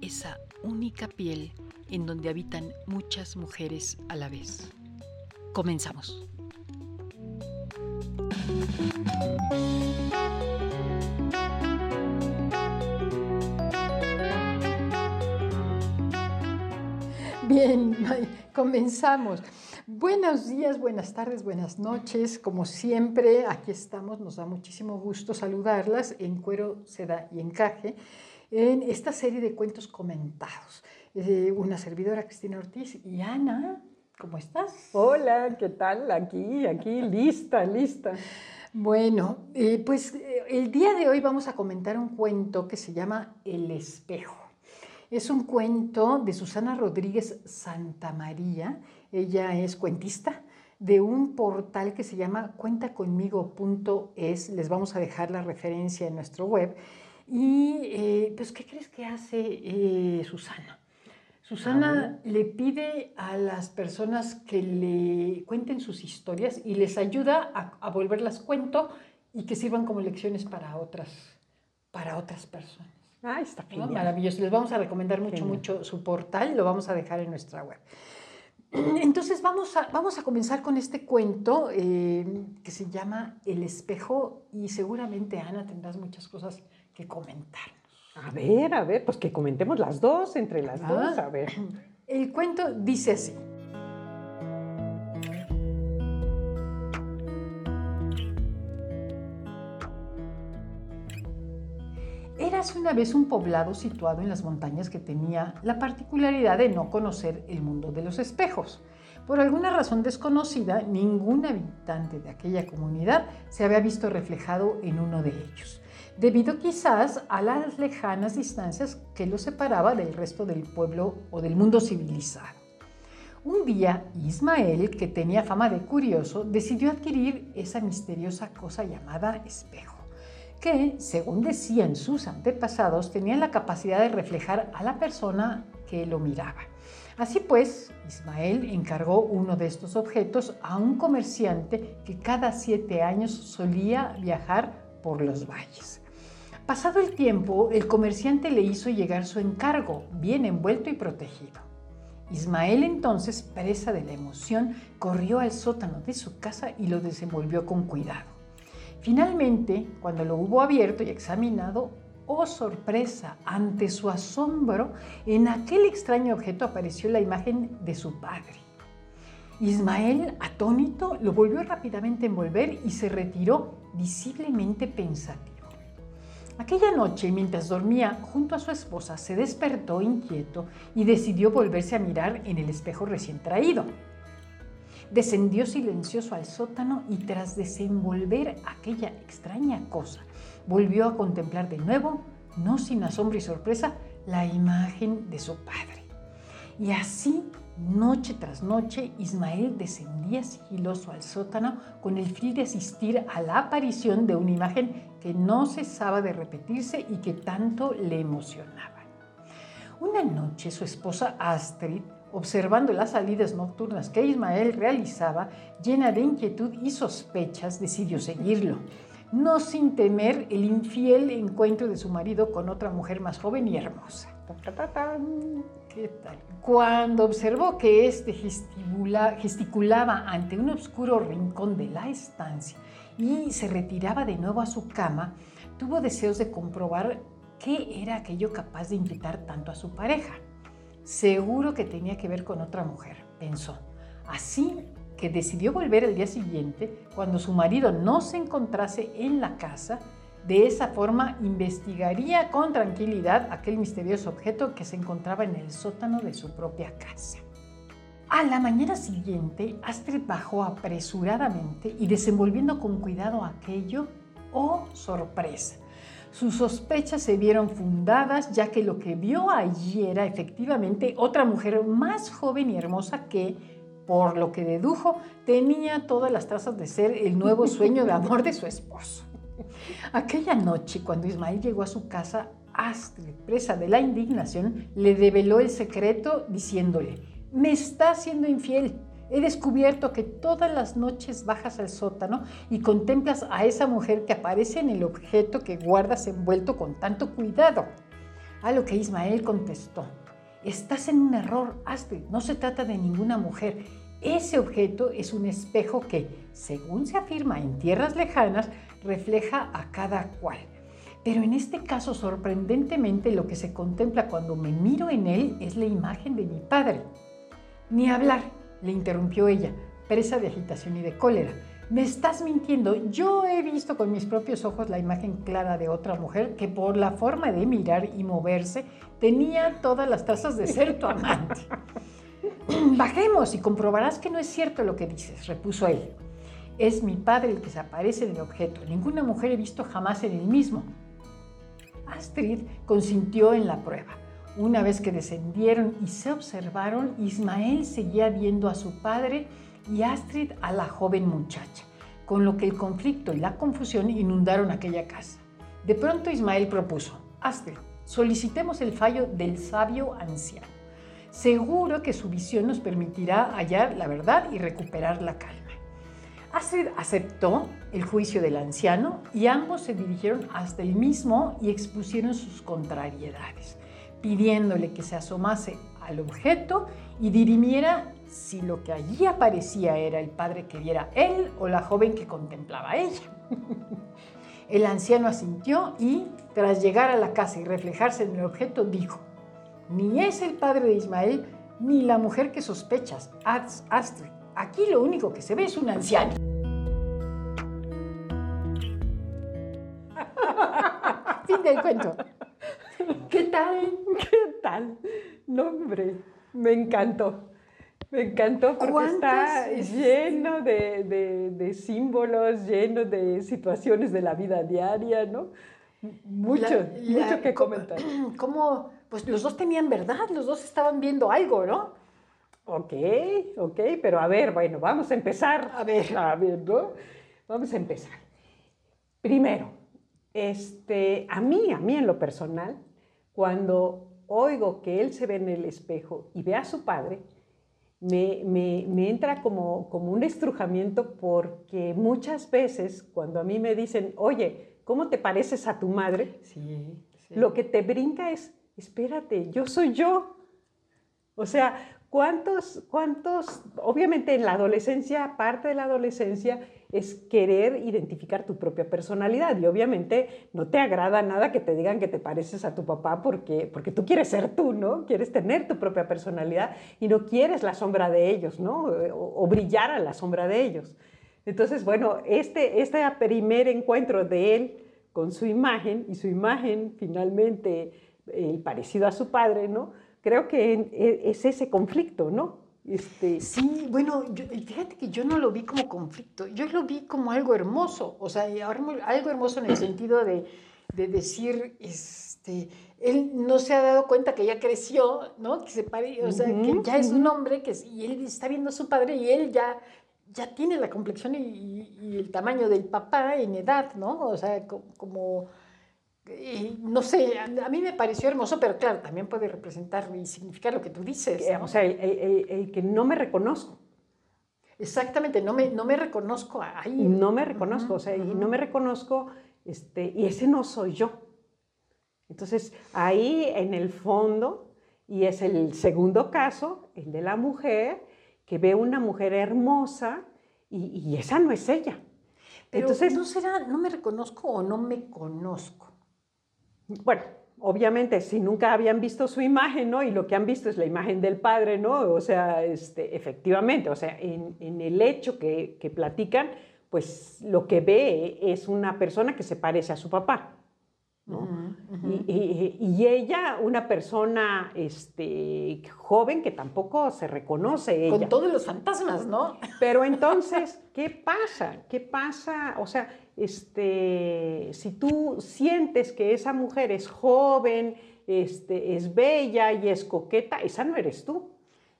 esa única piel en donde habitan muchas mujeres a la vez. Comenzamos. Bien, comenzamos. Buenos días, buenas tardes, buenas noches. Como siempre, aquí estamos. Nos da muchísimo gusto saludarlas en Cuero, Seda y Encaje en esta serie de cuentos comentados. Eh, una servidora, Cristina Ortiz, y Ana, ¿cómo estás? Hola, ¿qué tal? Aquí, aquí, lista, lista. Bueno, eh, pues eh, el día de hoy vamos a comentar un cuento que se llama El espejo. Es un cuento de Susana Rodríguez Santamaría. Ella es cuentista de un portal que se llama cuentaconmigo.es. Les vamos a dejar la referencia en nuestro web. Y eh, pues, ¿qué crees que hace eh, Susana? Susana le pide a las personas que le cuenten sus historias y les ayuda a, a volverlas cuento y que sirvan como lecciones para otras, para otras personas. Ah, está genial. Maravilloso. Les vamos a recomendar mucho, mucho su portal, lo vamos a dejar en nuestra web. Entonces vamos a, vamos a comenzar con este cuento eh, que se llama El espejo y seguramente Ana tendrás muchas cosas que comentarnos. A ver, a ver, pues que comentemos las dos, entre las Ah. dos, a ver. El cuento dice así. Érase una vez un poblado situado en las montañas que tenía la particularidad de no conocer el mundo de los espejos. Por alguna razón desconocida, ningún habitante de aquella comunidad se había visto reflejado en uno de ellos, debido quizás a las lejanas distancias que lo separaba del resto del pueblo o del mundo civilizado. Un día, Ismael, que tenía fama de curioso, decidió adquirir esa misteriosa cosa llamada espejo que, según decían sus antepasados, tenía la capacidad de reflejar a la persona que lo miraba. Así pues, Ismael encargó uno de estos objetos a un comerciante que cada siete años solía viajar por los valles. Pasado el tiempo, el comerciante le hizo llegar su encargo, bien envuelto y protegido. Ismael entonces, presa de la emoción, corrió al sótano de su casa y lo desenvolvió con cuidado. Finalmente, cuando lo hubo abierto y examinado, oh sorpresa, ante su asombro, en aquel extraño objeto apareció la imagen de su padre. Ismael, atónito, lo volvió rápidamente a envolver y se retiró visiblemente pensativo. Aquella noche, mientras dormía junto a su esposa, se despertó inquieto y decidió volverse a mirar en el espejo recién traído. Descendió silencioso al sótano y tras desenvolver aquella extraña cosa, volvió a contemplar de nuevo, no sin asombro y sorpresa, la imagen de su padre. Y así, noche tras noche, Ismael descendía sigiloso al sótano con el fin de asistir a la aparición de una imagen que no cesaba de repetirse y que tanto le emocionaba. Una noche su esposa Astrid observando las salidas nocturnas que Ismael realizaba, llena de inquietud y sospechas, decidió seguirlo, no sin temer el infiel encuentro de su marido con otra mujer más joven y hermosa. ¿Qué tal? Cuando observó que éste gesticula- gesticulaba ante un oscuro rincón de la estancia y se retiraba de nuevo a su cama, tuvo deseos de comprobar qué era aquello capaz de inquietar tanto a su pareja. Seguro que tenía que ver con otra mujer, pensó. Así que decidió volver el día siguiente cuando su marido no se encontrase en la casa. De esa forma investigaría con tranquilidad aquel misterioso objeto que se encontraba en el sótano de su propia casa. A la mañana siguiente, Astrid bajó apresuradamente y desenvolviendo con cuidado aquello, ¡oh sorpresa! Sus sospechas se vieron fundadas ya que lo que vio allí era efectivamente otra mujer más joven y hermosa que, por lo que dedujo, tenía todas las trazas de ser el nuevo sueño de amor de su esposo. Aquella noche, cuando Ismael llegó a su casa, Astrid, presa de la indignación, le develó el secreto diciéndole, me está siendo infiel. He descubierto que todas las noches bajas al sótano y contemplas a esa mujer que aparece en el objeto que guardas envuelto con tanto cuidado. A lo que Ismael contestó, estás en un error, Astrid, no se trata de ninguna mujer. Ese objeto es un espejo que, según se afirma en tierras lejanas, refleja a cada cual. Pero en este caso, sorprendentemente, lo que se contempla cuando me miro en él es la imagen de mi padre. Ni hablar, le interrumpió ella, presa de agitación y de cólera. Me estás mintiendo. Yo he visto con mis propios ojos la imagen clara de otra mujer que por la forma de mirar y moverse tenía todas las trazas de ser tu amante. Bajemos y comprobarás que no es cierto lo que dices, repuso él. Es mi padre el que se aparece en el objeto. Ninguna mujer he visto jamás en el mismo. Astrid consintió en la prueba. Una vez que descendieron y se observaron, Ismael seguía viendo a su padre y Astrid a la joven muchacha, con lo que el conflicto y la confusión inundaron aquella casa. De pronto Ismael propuso, Astrid, solicitemos el fallo del sabio anciano. Seguro que su visión nos permitirá hallar la verdad y recuperar la calma. Astrid aceptó el juicio del anciano y ambos se dirigieron hasta el mismo y expusieron sus contrariedades pidiéndole que se asomase al objeto y dirimiera si lo que allí aparecía era el padre que viera él o la joven que contemplaba ella. El anciano asintió y, tras llegar a la casa y reflejarse en el objeto, dijo, ni es el padre de Ismael ni la mujer que sospechas, Astrid. Aquí lo único que se ve es un anciano. fin del cuento. ¿Qué tal? ¿Qué tal? No, hombre, me encantó. Me encantó porque está lleno de, símbolos, lleno de situaciones de la vida diaria, ¿no? Mucho, mucho que comentar. ¿Cómo? Pues los dos tenían verdad, los dos estaban viendo algo, ¿no? Ok, ok, pero a ver, bueno, vamos a empezar. A ver. A ver, ¿no? Vamos a empezar. Primero, este, a mí, a mí en lo personal, cuando oigo que él se ve en el espejo y ve a su padre, me, entra como, como un estrujamiento porque muchas veces cuando a mí me dicen, oye, ¿cómo te pareces a tu madre? Sí, Lo que te brinca es, espérate, yo soy yo. O sea, ¿Cuántos, cuántos, obviamente en la adolescencia, parte de la adolescencia es querer identificar tu propia personalidad y obviamente no te agrada nada que te digan que te pareces a tu papá porque, porque tú quieres ser tú, ¿no? Quieres tener tu propia personalidad y no quieres la sombra de ellos, ¿no? O, brillar a la sombra de ellos. Entonces, bueno, este, este primer encuentro de él con su imagen y su imagen finalmente el parecido a su padre, ¿no? creo que e, es ese conflicto, ¿no? Este... Sí, bueno, fíjate que yo no lo vi como conflicto, yo lo vi como algo hermoso, o sea, algo hermoso en el sentido de, de decir, este, él no se ha dado cuenta que ya creció, ¿no? Que se pare, o sea, que ya es un hombre, que, y él está viendo a su padre y él ya, ya tiene la complexión y, y el tamaño del papá en edad, ¿no? O sea, como no sé, a mí me pareció hermoso, pero claro, también puede representar y significar lo que tú dices. O sea, el, que no me reconozco. Exactamente, no me, no me reconozco ahí. No me reconozco, o sea, y no me reconozco, este, y ese no soy yo. Entonces, ahí en el fondo, y es el segundo caso, el de la mujer, que ve una mujer hermosa y, y esa no es ella. Pero Entonces, no será, no me reconozco o no me conozco. Bueno, obviamente, si nunca habían visto su imagen, ¿no? Y lo que han visto es la imagen del padre, ¿no? O sea, este, efectivamente, o sea, en, el hecho que, platican, pues lo que ve es una persona que se parece a su papá. Y, ella, una persona este, joven que tampoco se reconoce. Ella. Con todos los fantasmas, ¿no? Pero entonces, ¿qué pasa? ¿Qué pasa? O sea, este, si tú sientes que esa mujer es joven, este, es bella y es coqueta, esa no eres tú.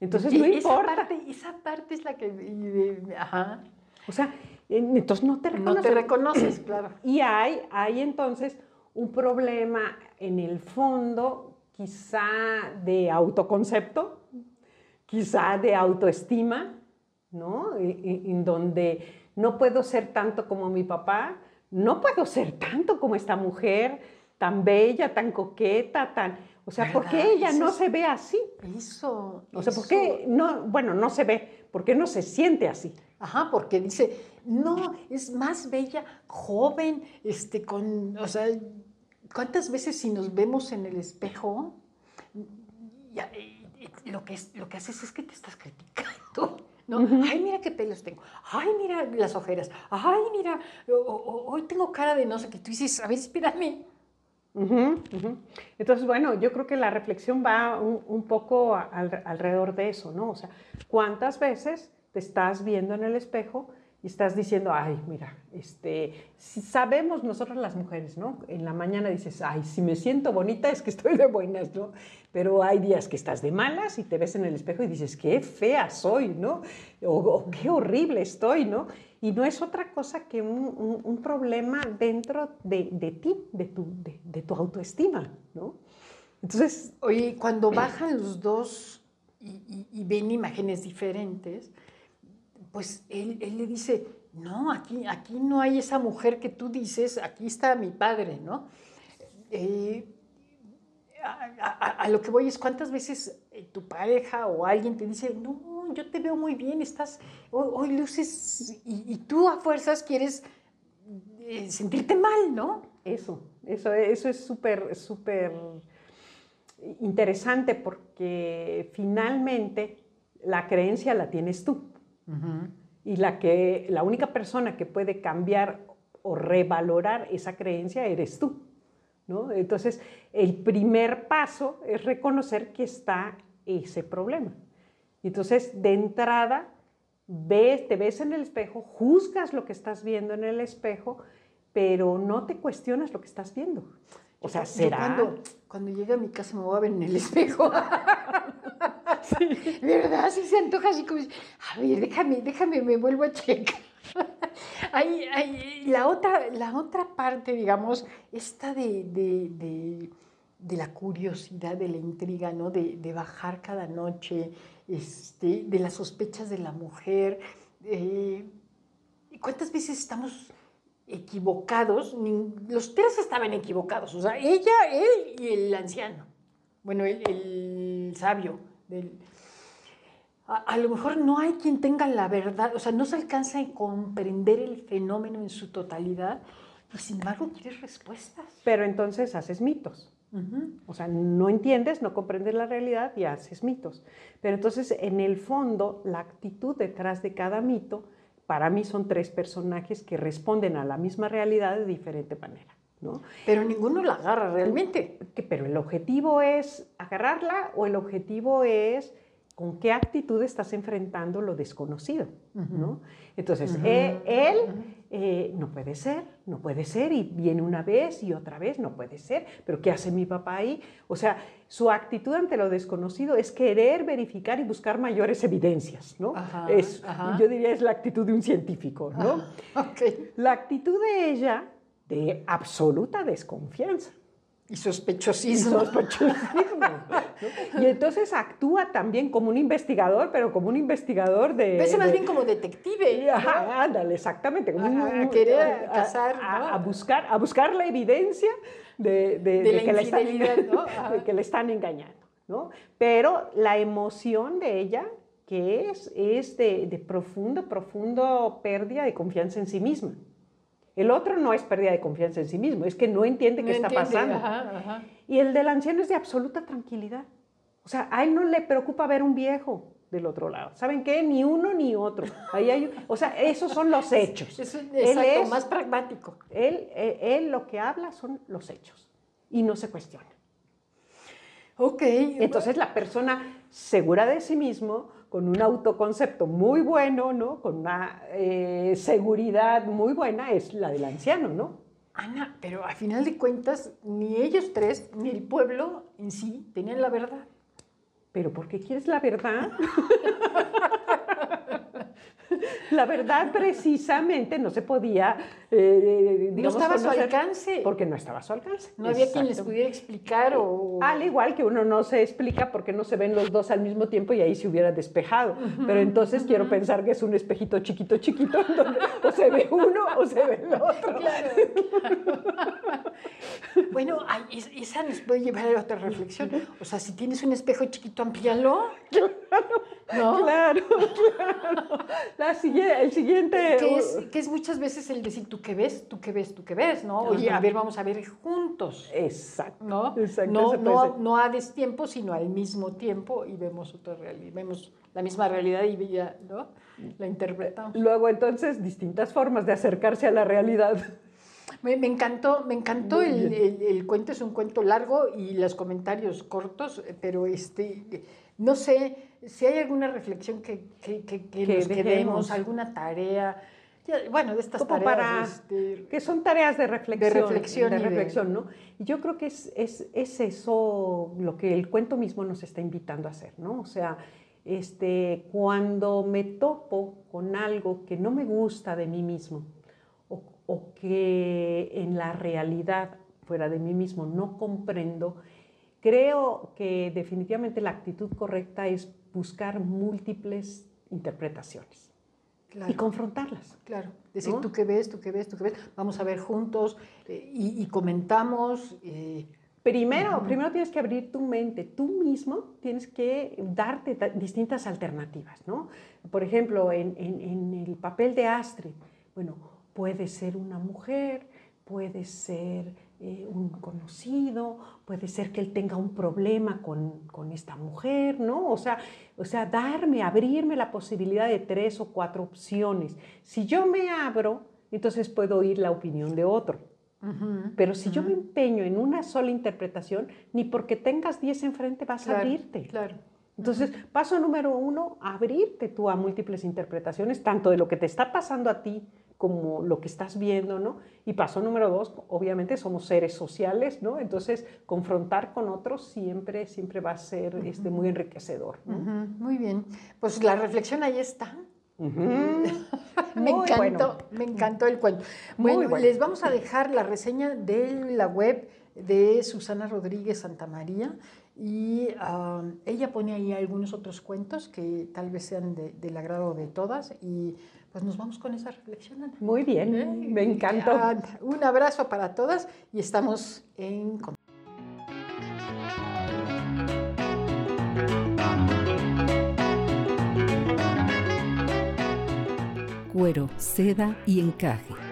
Entonces no esa importa. Parte, esa parte es la que... Ajá. O sea, entonces no te reconoces. No te reconoces, claro. Y hay, hay entonces un problema en el fondo, quizá de autoconcepto, quizá de autoestima, ¿no? en donde no puedo ser tanto como mi papá, no puedo ser tanto como esta mujer tan bella, tan coqueta, tan... O sea, ¿por qué ella no se ve así? Eso. O sea, ¿por qué no, bueno, no se ve? ¿Por qué no se siente así? Ajá, porque dice, no, es más bella, joven, este, con, o sea, ¿cuántas veces si nos vemos en el espejo, lo, que es, lo que haces es que te estás criticando? ¿no? Ay, mira qué pelos tengo. Ay, mira las ojeras. Ay, mira, hoy tengo cara de no sé qué. Tú dices, a ver, espérame. Entonces, bueno, yo creo que la reflexión va un, poco alrededor de eso, ¿no? O sea, ¿cuántas veces te estás viendo en el espejo y estás diciendo, ay, mira, este, sabemos nosotros las mujeres, ¿no? En la mañana dices, ay, si me siento bonita es que estoy de buenas, ¿no? Pero hay días que estás de malas y te ves en el espejo y dices, qué fea soy, ¿no? O, qué horrible estoy, ¿no? Y no es otra cosa que un, problema dentro de, ti, de tu, de, tu autoestima, ¿no? Entonces, oye, cuando bajan los dos y ven imágenes diferentes, pues él, le dice, no, aquí, aquí no hay esa mujer que tú dices, aquí está mi padre, ¿no? Eh, a, lo que voy es cuántas veces eh, tu pareja o alguien te dice, no, yo te veo muy bien, estás, hoy, luces, y, tú a fuerzas quieres eh, sentirte mal, ¿no? Eso, eso, eso es súper, súper interesante porque finalmente la creencia la tienes tú. Y la, que, la única persona que puede cambiar o revalorar esa creencia eres tú. ¿no? Entonces, el primer paso es reconocer que está ese problema. Entonces, de entrada, ves, te ves en el espejo, juzgas lo que estás viendo en el espejo, pero no te cuestionas lo que estás viendo. O sea, será... cuando, cuando llegue a mi casa me voy a ver en el espejo. Sí. ¿Verdad? Sí se antoja así como, a ver, déjame, déjame, me vuelvo a checar. la, otra, la otra parte, digamos, esta de, de, de, la curiosidad, de la intriga, ¿no? De, bajar cada noche, este, de las sospechas de la mujer. Eh, ¿Cuántas veces estamos equivocados? Los tres estaban equivocados, o sea, ella, él y el anciano. Bueno, el, el sabio a, lo mejor no hay quien tenga la verdad, o sea, no se alcanza a comprender el fenómeno en su totalidad y sin embargo quieres respuestas. Pero entonces haces mitos. O sea, no entiendes, no comprendes la realidad y haces mitos. Pero entonces, en el fondo, la actitud detrás de cada mito, para mí son tres personajes que responden a la misma realidad de diferente manera. Pero ninguno la agarra realmente. Pero el objetivo es agarrarla o el objetivo es con qué actitud estás enfrentando lo desconocido, ¿no? Entonces, eh, él eh, no puede ser, no puede ser, y viene una vez y otra vez, no puede ser, pero ¿qué hace mi papá ahí? O sea, su actitud ante lo desconocido es querer verificar y buscar mayores evidencias, ¿no? es, Yo diría es la actitud de un científico, ¿no? La actitud de ella de absoluta desconfianza. Y sospechosismo. Y, entonces actúa también como un investigador, pero como un investigador de... Ves más bien como detective. Ajá, ándale, exactamente. a, querer cazar, a, buscar, a buscar la evidencia de, que, le están, que le están engañando. ¿no? Pero la emoción de ella, que es, es de, de profundo, profundo pérdida de confianza en sí misma. El otro no es pérdida de confianza en sí mismo, es que no entiende qué está pasando. Y el del anciano es de absoluta tranquilidad. O sea, a él no le preocupa ver un viejo del otro lado. ¿Saben qué? Ni uno ni otro. Ahí hay, o sea, esos son los hechos. Es, él es más pragmático. Él, él, él, lo que habla son los hechos y no se cuestiona. Ok. Entonces la persona segura de sí mismo, con un autoconcepto muy bueno, ¿no? Con una eh, seguridad muy buena, es la del anciano, ¿no? Ana, pero a final de cuentas, ni ellos tres, ni el pueblo en sí tenían la verdad. ¿Pero por qué quieres la verdad? la verdad precisamente no se podía, eh, digamos, No estaba a su alcance. Porque no estaba a su alcance. No había quien les pudiera explicar o... Al igual que uno no se explica porque no se ven los dos al mismo tiempo y ahí se hubiera despejado. Pero entonces quiero pensar que es un espejito chiquito, chiquito, donde o se ve uno o se ve el otro. Claro, bueno, esa nos puede llevar a otra reflexión. O sea, si tienes un espejo chiquito, amplíalo. Claro, claro, claro. La, el siguiente... Que es, que es, muchas veces el decir, tú qué ves, tú qué ves, tú qué ves, ¿no? Oye, a ver, vamos a ver juntos. Exacto. ¿No? Exacto, no, no, no, a destiempo, sino al mismo tiempo y vemos otra realidad, vemos la misma realidad y ya, ¿no? La interpretamos. Luego, entonces, distintas formas de acercarse a la realidad. Me, me encantó, me encantó el, el, el, cuento, es un cuento largo y los comentarios cortos, pero este, no sé si hay alguna reflexión que, que, que, que nos quedemos, alguna tarea, bueno, de estas tareas. Para, este, que son tareas de reflexión. De reflexión. De reflexión, ¿no? Y yo creo que es, es, es, eso lo que el cuento mismo nos está invitando a hacer, ¿no? O sea, este, cuando me topo con algo que no me gusta de mí mismo, o, o que en la realidad fuera de mí mismo no comprendo, Creo que definitivamente la actitud correcta es buscar múltiples interpretaciones y confrontarlas. Claro, decir tú qué ves, tú qué ves, tú qué ves, vamos a ver juntos eh, y, comentamos. Eh, primero, primero tienes que abrir tu mente, tú mismo tienes que darte distintas alternativas, ¿no? Por ejemplo, en, en el papel de Astrid, bueno, puede ser una mujer, puede ser eh, un conocido, puede ser que él tenga un problema con, con, esta mujer, ¿no? O sea, o sea, darme, abrirme la posibilidad de tres o cuatro opciones. Si yo me abro, entonces puedo oír la opinión de otro. Pero si yo me empeño en una sola interpretación, ni porque tengas diez enfrente vas a abrirte. Claro. Entonces, paso número uno, abrirte tú a múltiples interpretaciones, tanto de lo que te está pasando a ti como lo que estás viendo, ¿no? Y paso número dos, obviamente somos seres sociales, ¿no? Entonces, confrontar con otros siempre, siempre va a ser este, muy enriquecedor. Muy bien. Pues la reflexión ahí está. me encantó, me encantó el cuento. Bueno, les vamos a dejar la reseña de la web de Susana Rodríguez Santamaría y ah, ella pone ahí algunos otros cuentos que tal vez sean del agrado de todas y pues nos vamos con esa reflexión. Muy bien, ¿Eh? me encantó. Un abrazo para todas y estamos en Cuero, seda y encaje